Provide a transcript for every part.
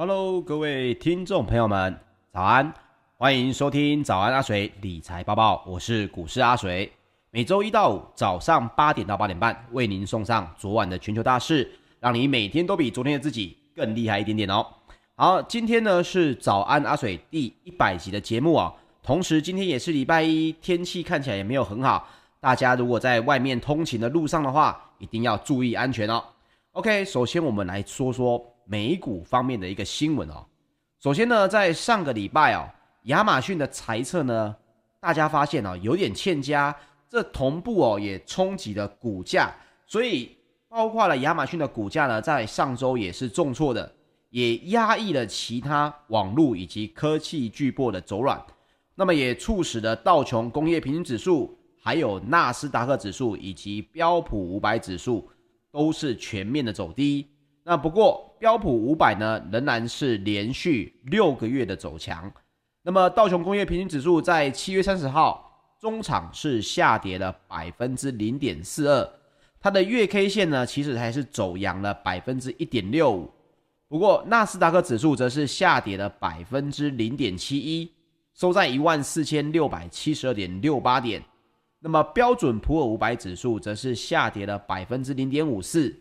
Hello，各位听众朋友们，早安！欢迎收听早安阿水理财播报，我是股市阿水。每周一到五早上八点到八点半，为您送上昨晚的全球大事，让你每天都比昨天的自己更厉害一点点哦。好，今天呢是早安阿水第一百集的节目啊，同时今天也是礼拜一，天气看起来也没有很好，大家如果在外面通勤的路上的话，一定要注意安全哦。OK，首先我们来说说。美股方面的一个新闻哦，首先呢，在上个礼拜哦，亚马逊的财测呢，大家发现哦有点欠佳，这同步哦也冲击了股价，所以包括了亚马逊的股价呢，在上周也是重挫的，也压抑了其他网络以及科技巨擘的走软，那么也促使了道琼工业平均指数、还有纳斯达克指数以及标普五百指数都是全面的走低。那不过标普五百呢，仍然是连续六个月的走强。那么道琼工业平均指数在七月三十号中场是下跌了百分之零点四二，它的月 K 线呢，其实还是走阳了百分之一点六五。不过纳斯达克指数则是下跌了百分之零点七一，收在一万四千六百七十二点六八点。那么标准普尔五百指数则是下跌了百分之零点五四。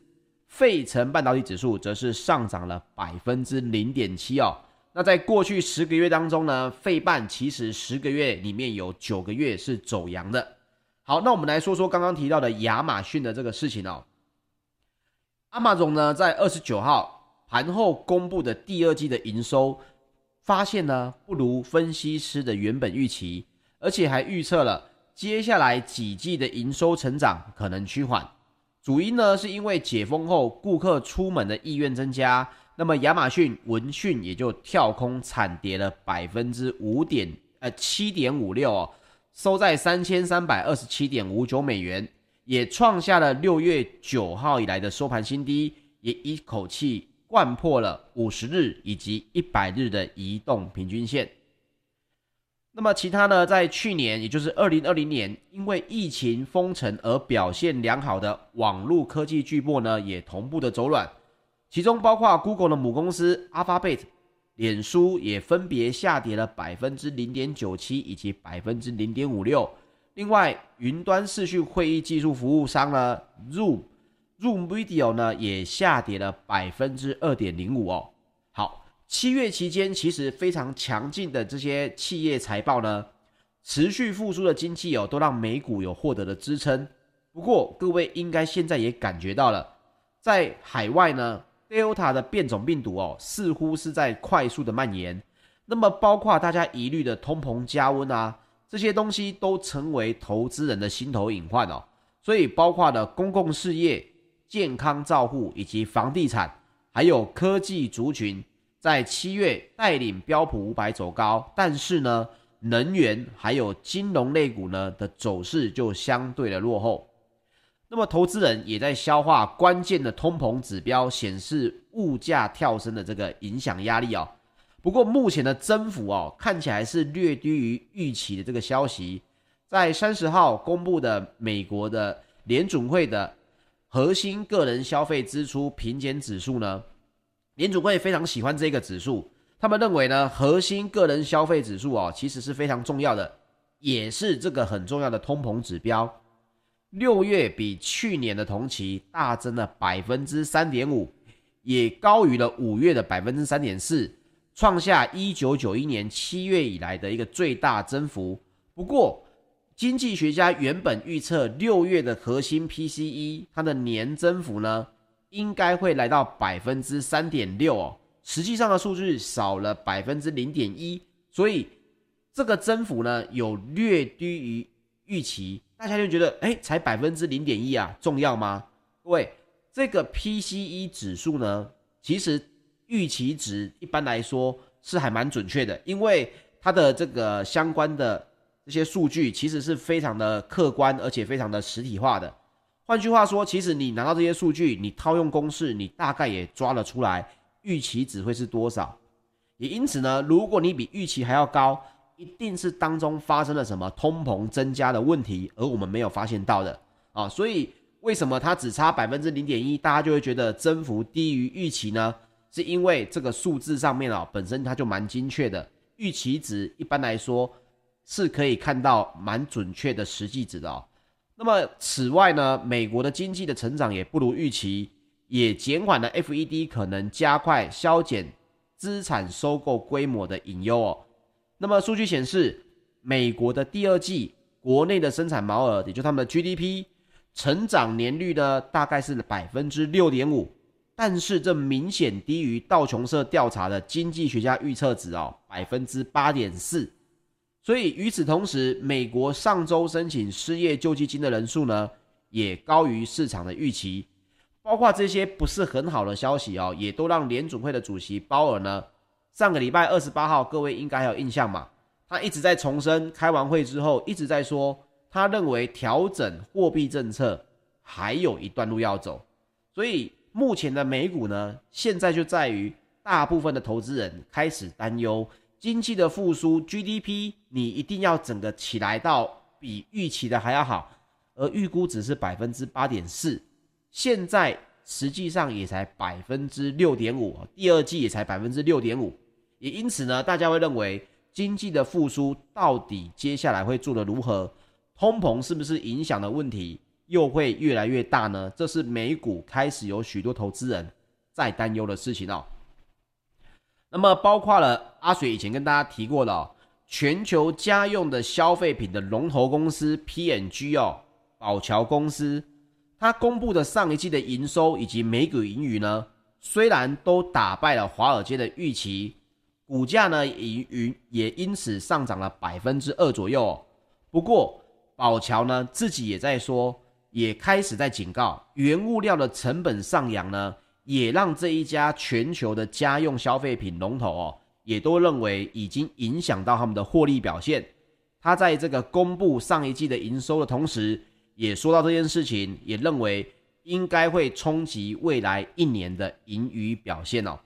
费城半导体指数则是上涨了百分之零点七哦。那在过去十个月当中呢，费半其实十个月里面有九个月是走阳的。好，那我们来说说刚刚提到的亚马逊的这个事情哦。Amazon 呢，在二十九号盘后公布的第二季的营收，发现呢不如分析师的原本预期，而且还预测了接下来几季的营收成长可能趋缓。主因呢，是因为解封后顾客出门的意愿增加，那么亚马逊闻讯也就跳空惨跌了百分之五点呃七点五六哦，收在三千三百二十七点五九美元，也创下了六月九号以来的收盘新低，也一口气掼破了五十日以及一百日的移动平均线。那么其他呢，在去年，也就是二零二零年，因为疫情封城而表现良好的网络科技巨擘呢，也同步的走软，其中包括 Google 的母公司 Alphabet、脸书也分别下跌了百分之零点九七以及百分之零点五六。另外，云端视讯会议技术服务商呢，Zoom、Zoom Video 呢，也下跌了百分之二点零五哦。七月期间，其实非常强劲的这些企业财报呢，持续复苏的经济哦，都让美股有获得了支撑。不过，各位应该现在也感觉到了，在海外呢，Delta 的变种病毒哦，似乎是在快速的蔓延。那么，包括大家疑虑的通膨加温啊，这些东西都成为投资人的心头隐患哦。所以，包括了公共事业、健康照护以及房地产，还有科技族群。在七月带领标普五百走高，但是呢，能源还有金融类股呢的走势就相对的落后。那么投资人也在消化关键的通膨指标显示物价跳升的这个影响压力哦。不过目前的增幅哦看起来是略低于预期的这个消息。在三十号公布的美国的联准会的核心个人消费支出平减指数呢，联准会非常喜欢这个指数，他们认为呢，核心个人消费指数哦，其实是非常重要的，也是这个很重要的通膨指标。六月比去年的同期大增了百分之三点五，也高于了五月的百分之三点四，创下一九九一年七月以来的一个最大增幅。不过，经济学家原本预测六月的核心 PCE 它的年增幅呢，应该会来到百分之三点六哦，实际上的数据少了百分之零点一，所以这个增幅呢有略低于预期，大家就觉得哎，才百分之零点一啊，重要吗？各位，这个 PCE 指数呢，其实预期值一般来说是还蛮准确的，因为它的这个相关的这些数据其实是非常的客观，而且非常的实体化的。换句话说，其实你拿到这些数据，你套用公式，你大概也抓了出来，预期值会是多少。也因此呢，如果你比预期还要高，一定是当中发生了什么通膨增加的问题，而我们没有发现到的啊。所以为什么它只差百分之零点一，大家就会觉得增幅低于预期呢？是因为这个数字上面啊，本身它就蛮精确的，预期值一般来说是可以看到蛮准确的实际值的哦。那么此外呢，美国的经济的成长也不如预期，也减缓了 FED 可能加快削减资产收购规模的隐忧哦。那么数据显示，美国的第二季国内的生产毛额，也就他们的 GDP。成长年率呢，大概是百分之六点五，但是这明显低于道琼社调查的经济学家预测值哦，百分之八点四。所以与此同时，美国上周申请失业救济金的人数呢，也高于市场的预期。包括这些不是很好的消息哦，也都让联准会的主席鲍尔呢，上个礼拜二十八号，各位应该还有印象嘛？他一直在重申，开完会之后一直在说。他认为调整货币政策还有一段路要走，所以目前的美股呢，现在就在于大部分的投资人开始担忧经济的复苏，GDP 你一定要整个起来到比预期的还要好，而预估只是百分之八点四，现在实际上也才百分之六点五，第二季也才百分之六点五，也因此呢，大家会认为经济的复苏到底接下来会做得如何？通膨是不是影响的问题又会越来越大呢？这是美股开始有许多投资人在担忧的事情哦。那么包括了阿水以前跟大家提过的，全球家用的消费品的龙头公司 PNG 哦，宝乔公司，它公布的上一季的营收以及每股盈余呢，虽然都打败了华尔街的预期，股价呢也也因此上涨了百分之二左右。不过，宝乔呢自己也在说，也开始在警告，原物料的成本上扬呢，也让这一家全球的家用消费品龙头哦，也都认为已经影响到他们的获利表现。他在这个公布上一季的营收的同时，也说到这件事情，也认为应该会冲击未来一年的盈余表现哦。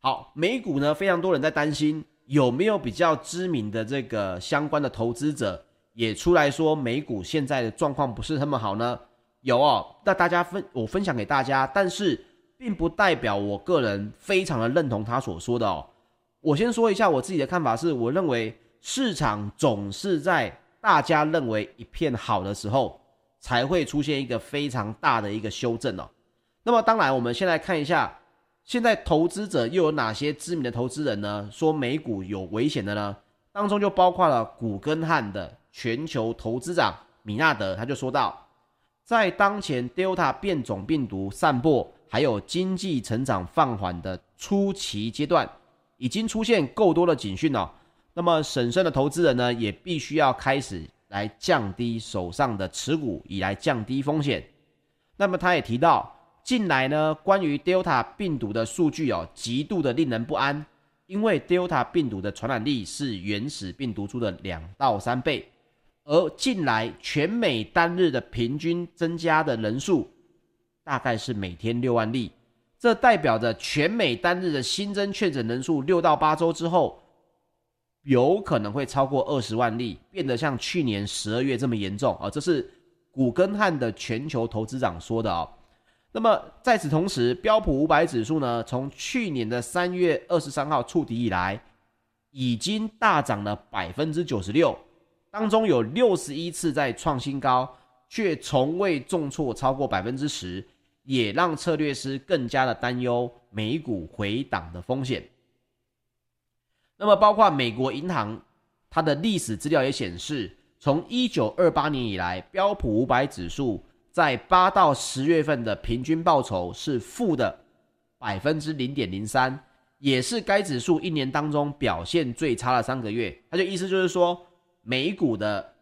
好，美股呢，非常多人在担心有没有比较知名的这个相关的投资者。也出来说美股现在的状况不是那么好呢？有哦，那大家分我分享给大家，但是并不代表我个人非常的认同他所说的哦。我先说一下我自己的看法是，我认为市场总是在大家认为一片好的时候，才会出现一个非常大的一个修正哦。那么当然，我们先来看一下，现在投资者又有哪些知名的投资人呢？说美股有危险的呢？当中就包括了古根汉的。全球投资长米纳德他就说道，在当前 Delta 变种病毒散播，还有经济成长放缓的初期阶段，已经出现够多的警讯了。那么审慎的投资人呢，也必须要开始来降低手上的持股，以来降低风险。那么他也提到，近来呢，关于 Delta 病毒的数据哦，极度的令人不安，因为 Delta 病毒的传染力是原始病毒株的两到三倍。而近来全美单日的平均增加的人数大概是每天六万例，这代表着全美单日的新增确诊人数六到八周之后有可能会超过二十万例，变得像去年十二月这么严重啊！这是古根汉的全球投资长说的哦。那么在此同时，标普五百指数呢，从去年的三月二十三号触底以来，已经大涨了百分之九十六。当中有六十一次在创新高，却从未重挫超过百分之十，也让策略师更加的担忧美股回档的风险。那么，包括美国银行，它的历史资料也显示，从一九二八年以来，标普五百指数在八到十月份的平均报酬是负的百分之零点零三，也是该指数一年当中表现最差的三个月。它就意思就是说。美股的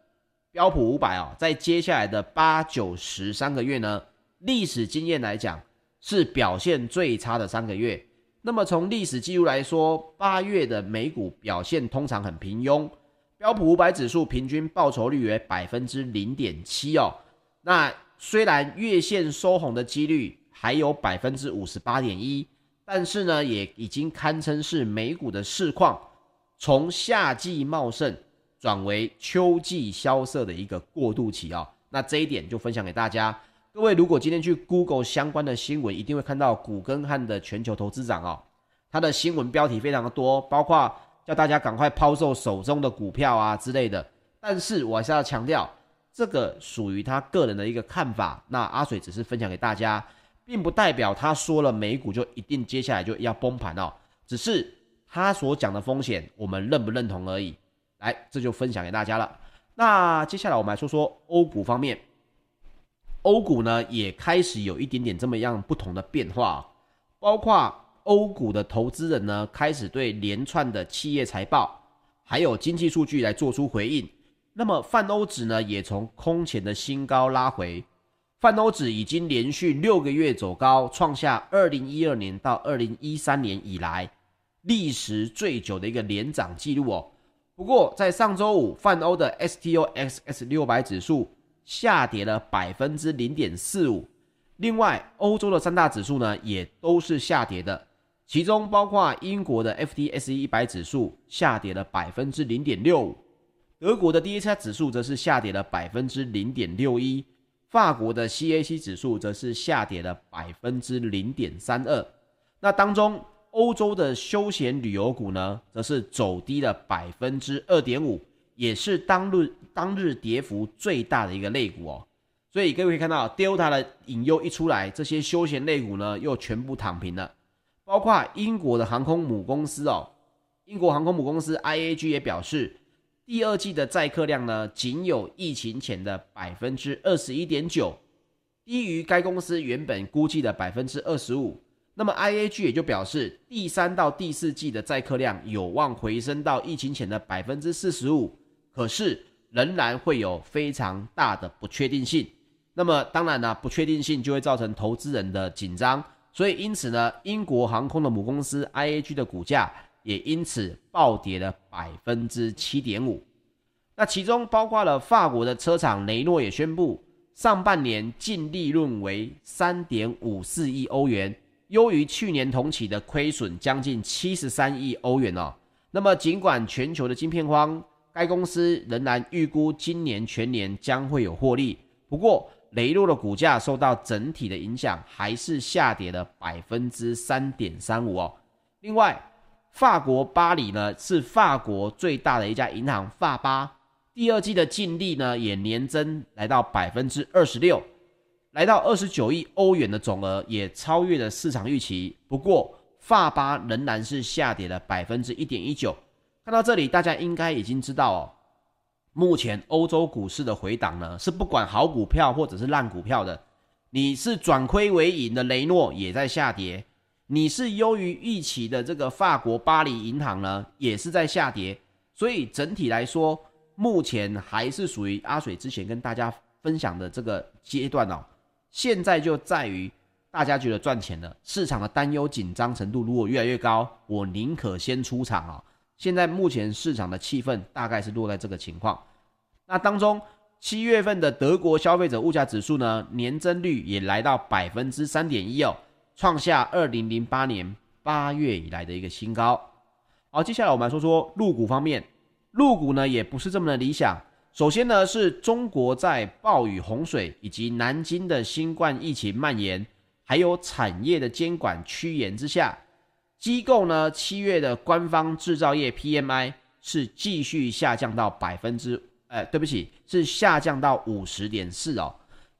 标普五百哦，在接下来的八九十三个月呢，历史经验来讲是表现最差的三个月。那么从历史记录来说，八月的美股表现通常很平庸，标普五百指数平均报酬率为百分之零点七哦。那虽然月线收红的几率还有百分之五十八点一，但是呢，也已经堪称是美股的市况从夏季茂盛。转为秋季萧瑟的一个过渡期、哦，那这一点就分享给大家。各位如果今天去 Google 相关的新闻，一定会看到古根汉的全球投资长哦，他的新闻标题非常的多，包括叫大家赶快抛售手中的股票啊之类的。但是我还是要强调，这个属于他个人的一个看法，那阿水只是分享给大家，并不代表他说了美股就一定接下来就要崩盘哦，只是他所讲的风险，我们认不认同而已。来，这就分享给大家了。那接下来我们来说说欧股方面，欧股呢也开始有一点点这么样不同的变化，包括欧股的投资人呢开始对连串的企业财报还有经济数据来做出回应。那么泛欧指呢，也从空前的新高拉回，泛欧指已经连续六个月走高，创下二零一二年到二零一三年以来历时最久的一个连涨记录哦。不过在上周五，泛欧的 STOXX 六百指数下跌了百分之零点四五，另外欧洲的三大指数呢也都是下跌的，其中包括英国的 FTSE 一百指数下跌了百分之零点六五。德国的 DAX 指数则是下跌了百分之零点六一，法国的 CAC 指数则是下跌了百分之零点三二。那当中，欧洲的休闲旅游股呢，则是走低了百分之二点五，也是当日当日跌幅最大的一个类股哦。所以各位可以看到，Delta 的隐忧一出来，这些休闲类股呢又全部躺平了，包括英国的航空母公司哦，英国航空母公司 IAG 也表示。第二季的载客量呢，仅有疫情前的百分之二十一点九，低于该公司原本估计的百分之二十五。那么 IAG 也就表示，第三到第四季的载客量有望回升到疫情前的百分之四十五，可是仍然会有非常大的不确定性。那么当然呢，不确定性就会造成投资人的紧张，所以因此呢，英国航空的母公司 IAG 的股价。也因此暴跌了百分之七点五，那其中包括了法国的车厂雷诺也宣布，上半年净利润为三点五四亿欧元，优于去年同期的亏损将近七十三亿欧元哦。那么尽管全球的晶片荒，该公司仍然预估今年全年将会有获利，不过雷诺的股价受到整体的影响，还是下跌了百分之三点三五哦。另外，法国巴黎呢是法国最大的一家银行，法巴第二季的净利呢也年增来到百分之二十六，来到二十九亿欧元的总额，也超越了市场预期。不过法巴仍然是下跌了百分之一点一九。看到这里，大家应该已经知道哦，目前欧洲股市的回档呢是不管好股票或者是烂股票的，你是转亏为盈的雷诺也在下跌。你是优于预期的这个法国巴黎银行呢，也是在下跌，所以整体来说，目前还是属于阿水之前跟大家分享的这个阶段哦。现在就在于大家觉得赚钱了，市场的担忧紧张程度如果越来越高，我宁可先出场哦。现在目前市场的气氛大概是落在这个情况。那当中七月份的德国消费者物价指数呢，年增率也来到百分之三点一哦。创下二零零八年八月以来的一个新高。好，接下来我们来说说入股方面，入股呢也不是这么的理想。首先呢，是中国在暴雨洪水以及南京的新冠疫情蔓延，还有产业的监管趋严之下，机构呢七月的官方制造业 PMI 是继续下降到百分之，呃，对不起，是下降到五十点四哦，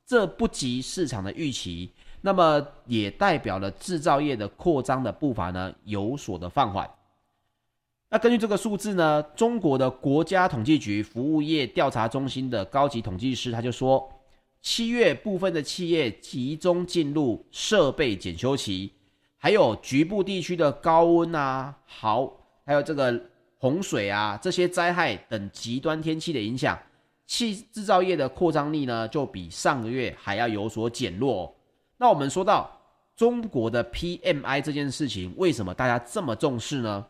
这不及市场的预期。那么也代表了制造业的扩张的步伐呢有所的放缓。那根据这个数字呢，中国的国家统计局服务业调查中心的高级统计师他就说，七月部分的企业集中进入设备检修期，还有局部地区的高温啊、豪，还有这个洪水啊这些灾害等极端天气的影响，汽制造业的扩张力呢就比上个月还要有所减弱。那我们说到中国的 PMI 这件事情，为什么大家这么重视呢？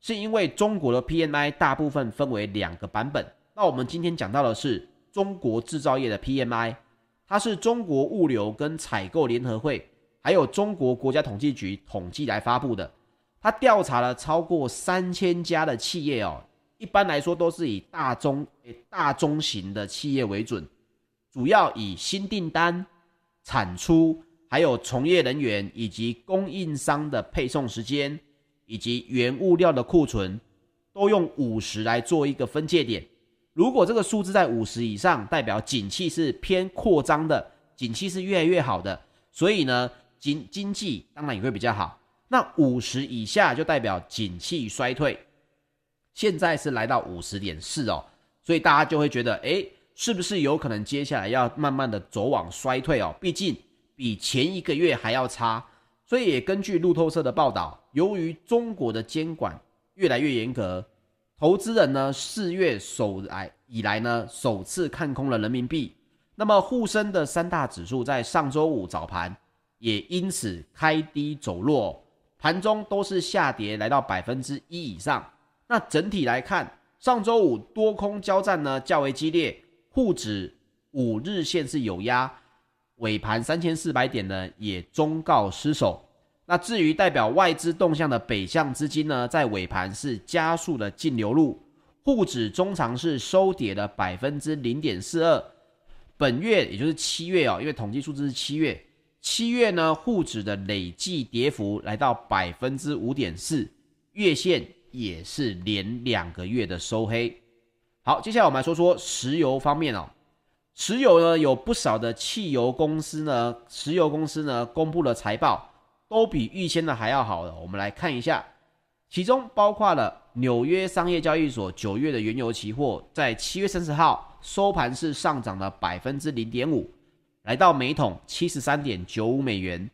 是因为中国的 PMI 大部分分为两个版本。那我们今天讲到的是中国制造业的 PMI，它是中国物流跟采购联合会，还有中国国家统计局统计来发布的。他调查了超过三千家的企业哦，一般来说都是以大中大中型的企业为准，主要以新订单。产出，还有从业人员以及供应商的配送时间，以及原物料的库存，都用五十来做一个分界点。如果这个数字在五十以上，代表景气是偏扩张的，景气是越来越好的，所以呢，经经济当然也会比较好。那五十以下就代表景气衰退。现在是来到五十点四哦，所以大家就会觉得，诶，是不是有可能接下来要慢慢的走往衰退哦？毕竟比前一个月还要差。所以也根据路透社的报道，由于中国的监管越来越严格，投资人呢四月首来以来呢首次看空了人民币。那么沪深的三大指数在上周五早盘也因此开低走弱，盘中都是下跌来到百分之一以上。那整体来看，上周五多空交战呢较为激烈，沪指五日线是有压，尾盘三千四百点呢也终告失守。那至于代表外资动向的北向资金呢，在尾盘是加速的净流入，沪指中长是收跌了百分之零点四二。本月也就是七月哦，因为统计数字是七月，七月呢沪指的累计跌幅来到百分之五点四，月线。也是连两个月的收黑。好，接下来我们来说说石油方面哦。石油呢，有不少的汽油公司呢，石油公司呢公布了财报，都比预先的还要好的。我们来看一下，其中包括了纽约商业交易所九月的原油期货，在七月三十号收盘是上涨了百分之零点五，来到每桶七十三点九五美元。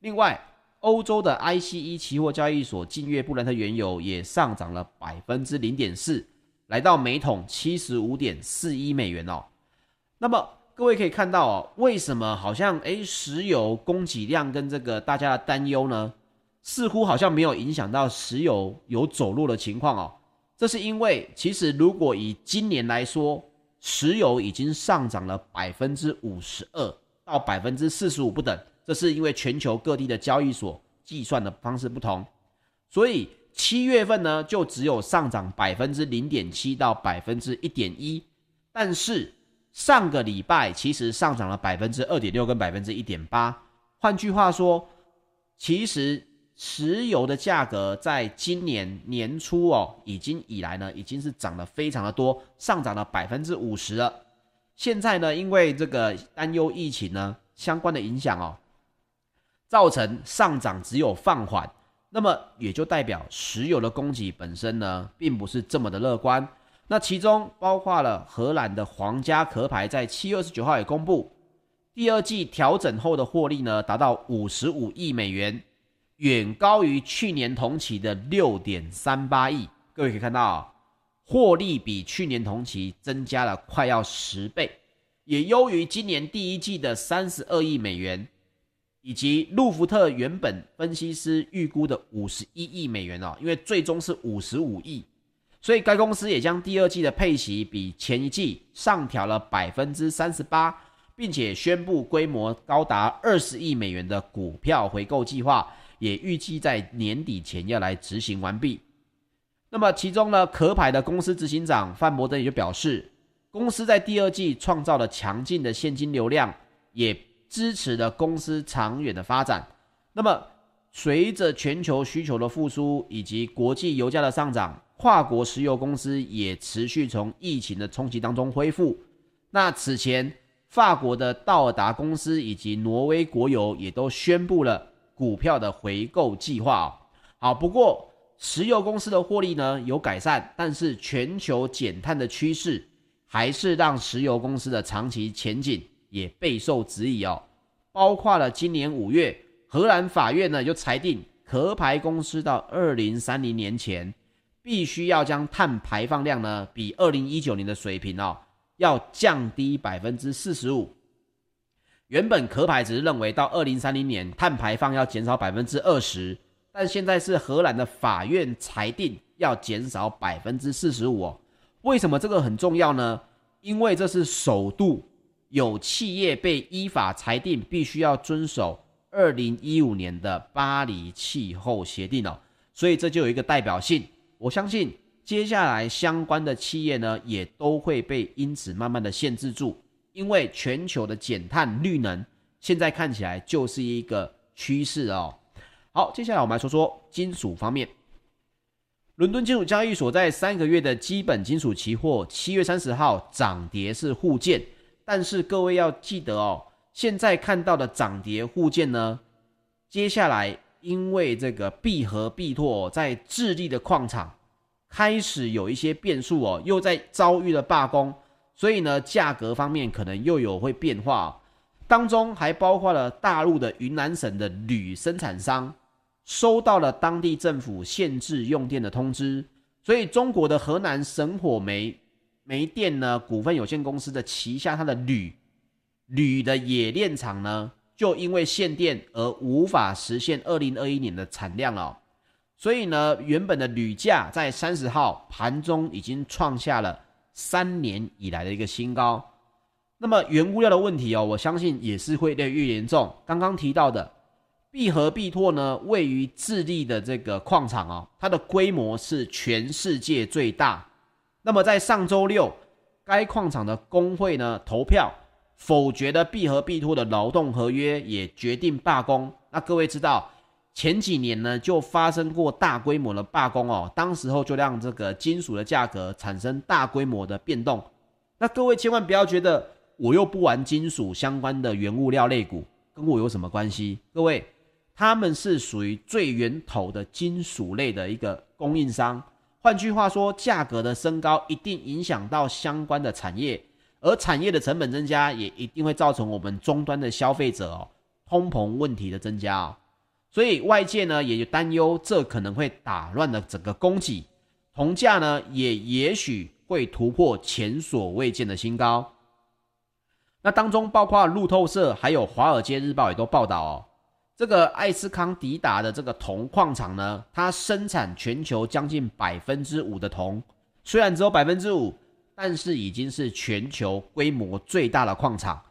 另外，欧洲的 ICE 期货交易所近月布兰特原油也上涨了百分之零点四，来到每桶七十五点四一美元哦。那么各位可以看到哦，为什么好像诶石油供给量跟这个大家的担忧呢，似乎好像没有影响到石油有走弱的情况哦。这是因为其实如果以今年来说，石油已经上涨了百分之五十二到百分之四十五不等。这是因为全球各地的交易所计算的方式不同，所以七月份呢就只有上涨百分之零点七到百分之一点一，但是上个礼拜其实上涨了百分之二点六跟百分之一点八。换句话说，其实石油的价格在今年年初哦，已经以来呢已经是涨得非常的多，上涨了百分之五十了。现在呢，因为这个担忧疫情呢相关的影响哦。造成上涨只有放缓，那么也就代表石油的供给本身呢，并不是这么的乐观。那其中包括了荷兰的皇家壳牌在七月二十九号也公布，第二季调整后的获利呢，达到五十五亿美元，远高于去年同期的六点三八亿。各位可以看到，获利比去年同期增加了快要十倍，也优于今年第一季的三十二亿美元。以及路孚特原本分析师预估的五十一亿美元哦，因为最终是五十五亿，所以该公司也将第二季的配息比前一季上调了百分之三十八，并且宣布规模高达二十亿美元的股票回购计划，也预计在年底前要来执行完毕。那么其中呢，壳牌的公司执行长范伯登也就表示，公司在第二季创造了强劲的现金流量，也。支持了公司长远的发展。那么，随着全球需求的复苏以及国际油价的上涨，跨国石油公司也持续从疫情的冲击当中恢复。那此前，法国的道尔达公司以及挪威国油也都宣布了股票的回购计划哦。好，不过石油公司的获利呢有改善，但是全球减碳的趋势还是让石油公司的长期前景。也备受质疑哦，包括了今年五月，荷兰法院呢就裁定，壳牌公司到二零三零年前，必须要将碳排放量呢比二零一九年的水平哦要降低百分之四十五。原本壳牌只是认为到二零三零年碳排放要减少百分之二十，但现在是荷兰的法院裁定要减少百分之四十五哦。为什么这个很重要呢？因为这是首度。有企业被依法裁定必须要遵守二零一五年的巴黎气候协定哦，所以这就有一个代表性。我相信接下来相关的企业呢，也都会被因此慢慢的限制住，因为全球的减碳绿能现在看起来就是一个趋势哦。好，接下来我们来说说金属方面。伦敦金属交易所，在三个月的基本金属期货，七月三十号涨跌是互见，但是各位要记得哦，现在看到的涨跌互见呢，接下来因为这个必和必拓在智利的矿场开始有一些变数哦，又在遭遇了罢工，所以呢，价格方面可能又有会变化，当中还包括了大陆的云南省的铝生产商。收到了当地政府限制用电的通知，所以中国的河南省火煤煤电呢股份有限公司的旗下它的铝铝的冶炼厂呢，就因为限电而无法实现二零二一年的产量了。所以呢，原本的铝价在三十号盘中已经创下了三年以来的一个新高。那么原物料的问题哦，我相信也是会越来越严重。刚刚提到的。必和必拓呢，位于智利的这个矿场哦，它的规模是全世界最大。那么在上周六，该矿场的工会呢投票否决了必和必拓的劳动合约，也决定罢工。那各位知道，前几年呢就发生过大规模的罢工哦，当时候就让这个金属的价格产生大规模的变动。那各位千万不要觉得我又不玩金属相关的原物料类股，跟我有什么关系？各位。他们是属于最源头的金属类的一个供应商，换句话说，价格的升高一定影响到相关的产业，而产业的成本增加，也一定会造成我们终端的消费者哦，通膨问题的增加哦，所以外界呢也就担忧，这可能会打乱了整个供给，铜价呢也也许会突破前所未见的新高。那当中包括路透社还有华尔街日报也都报道哦。这个艾斯康迪达的这个铜矿厂呢，它生产全球将近百分之五的铜，虽然只有百分之五，但是已经是全球规模最大的矿场，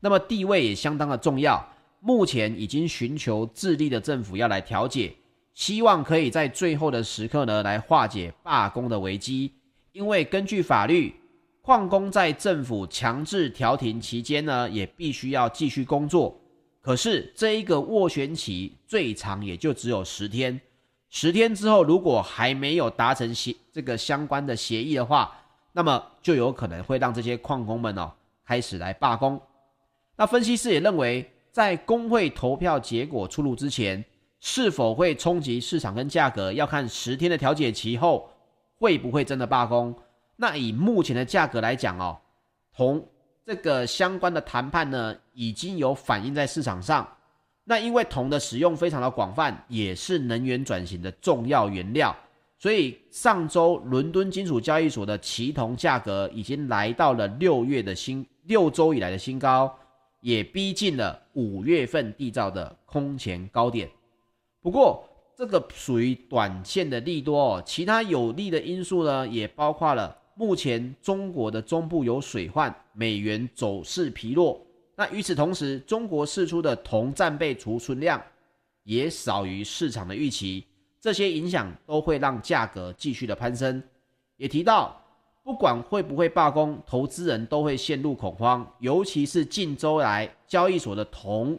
那么地位也相当的重要。目前已经寻求智利的政府要来调解，希望可以在最后的时刻呢来化解罢工的危机。因为根据法律，矿工在政府强制调停期间呢，也必须要继续工作。可是这一个斡旋期最长也就只有十天，十天之后如果还没有达成协这个相关的协议的话，那么就有可能会让这些矿工们哦开始来罢工。那分析师也认为，在工会投票结果出炉之前，是否会冲击市场跟价格，要看十天的调解期后会不会真的罢工。那以目前的价格来讲哦，铜。这个相关的谈判呢，已经有反映在市场上。那因为铜的使用非常的广泛，也是能源转型的重要原料，所以上周伦敦金属交易所的期铜价格已经来到了六月的新六周以来的新高，也逼近了五月份缔造的空前高点。不过这个属于短线的利多哦，其他有利的因素呢，也包括了。目前中国的中部有水患，美元走势疲弱。那与此同时，中国释出的铜战备储存量也少于市场的预期，这些影响都会让价格继续的攀升。也提到，不管会不会罢工，投资人都会陷入恐慌，尤其是近周来交易所的铜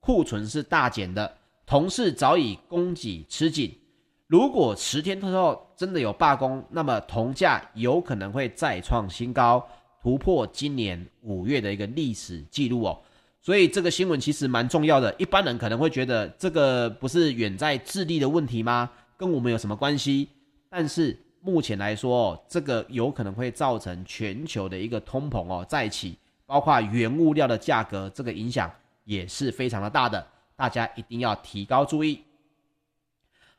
库存是大减的，铜市早已供给吃紧。如果十天之后真的有罢工，那么铜价有可能会再创新高，突破今年五月的一个历史记录哦。所以这个新闻其实蛮重要的。一般人可能会觉得这个不是远在智利的问题吗？跟我们有什么关系？但是目前来说，这个有可能会造成全球的一个通膨哦再起，包括原物料的价格，这个影响也是非常的大的，大家一定要提高注意。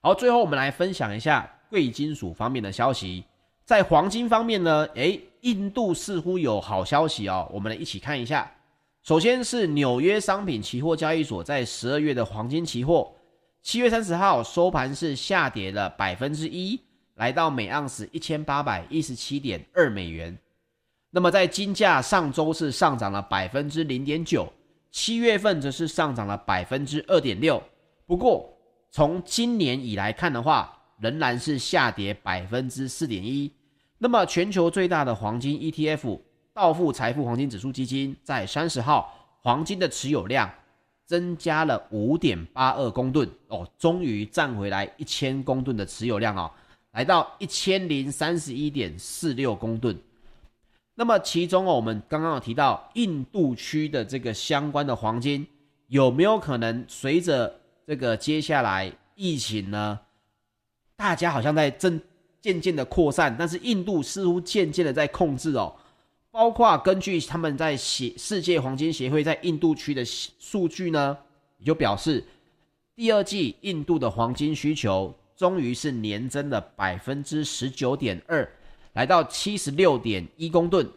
好，最后我们来分享一下贵金属方面的消息。在黄金方面呢，诶，印度似乎有好消息哦。我们来一起看一下。首先是纽约商品期货交易所，在十二月的黄金期货，七月三十号收盘是下跌了百分之一，来到每盎司一千八百一十七点二美元。那么在金价上周是上涨了百分之零点九，七月份则是上涨了百分之二点六。不过，从今年以来看的话，仍然是下跌百分之四点一。那么，全球最大的黄金 ETF 道富财富黄金指数基金在三十号黄金的持有量增加了五点八二公吨哦，终于站回来一千公吨的持有量哦，来到一千零三十一点四六公吨。那么其中哦，我们刚刚有提到印度区的这个相关的黄金，有没有可能随着这个接下来疫情呢？大家好像在正渐渐的扩散，但是印度似乎渐渐的在控制哦。包括根据他们在协世界黄金协会在印度区的数据呢，也就表示第二季印度的黄金需求终于是年增了百分之十九点二。来到七十六点一公吨，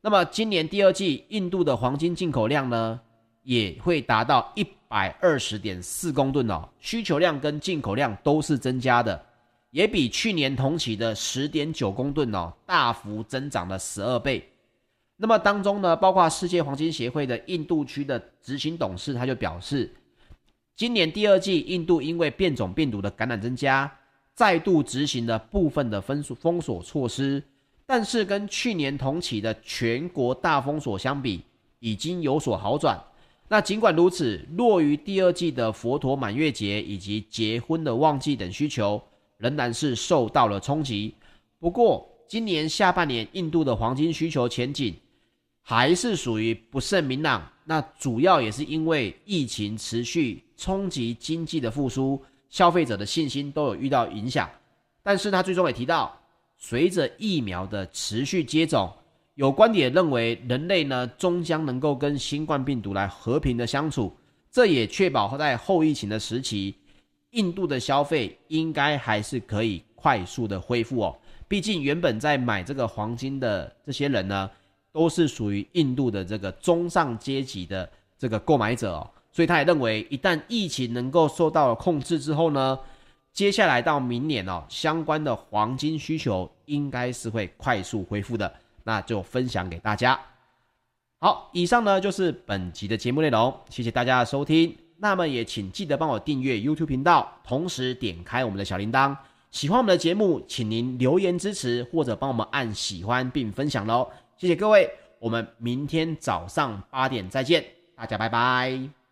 那么今年第二季印度的黄金进口量呢，也会达到一百二十点四公吨哦，需求量跟进口量都是增加的，也比去年同期的十点九公吨哦，大幅增长了十二倍。那么当中呢，包括世界黄金协会的印度区的执行董事他就表示，今年第二季印度因为变种病毒的感染增加。再度执行了部分的封锁封锁措施，但是跟去年同期的全国大封锁相比，已经有所好转。那尽管如此，落于第二季的佛陀满月节以及结婚的旺季等需求，仍然是受到了冲击。不过，今年下半年印度的黄金需求前景还是属于不甚明朗。那主要也是因为疫情持续冲击经济的复苏。消费者的信心都有遇到影响，但是他最终也提到，随着疫苗的持续接种，有观点认为人类呢终将能够跟新冠病毒来和平的相处，这也确保在后疫情的时期，印度的消费应该还是可以快速的恢复哦。毕竟原本在买这个黄金的这些人呢，都是属于印度的这个中上阶级的这个购买者哦。所以他也认为，一旦疫情能够受到了控制之后呢，接下来到明年哦，相关的黄金需求应该是会快速恢复的。那就分享给大家。好，以上呢就是本集的节目内容，谢谢大家的收听。那么也请记得帮我订阅 YouTube 频道，同时点开我们的小铃铛。喜欢我们的节目，请您留言支持或者帮我们按喜欢并分享喽。谢谢各位，我们明天早上八点再见，大家拜拜。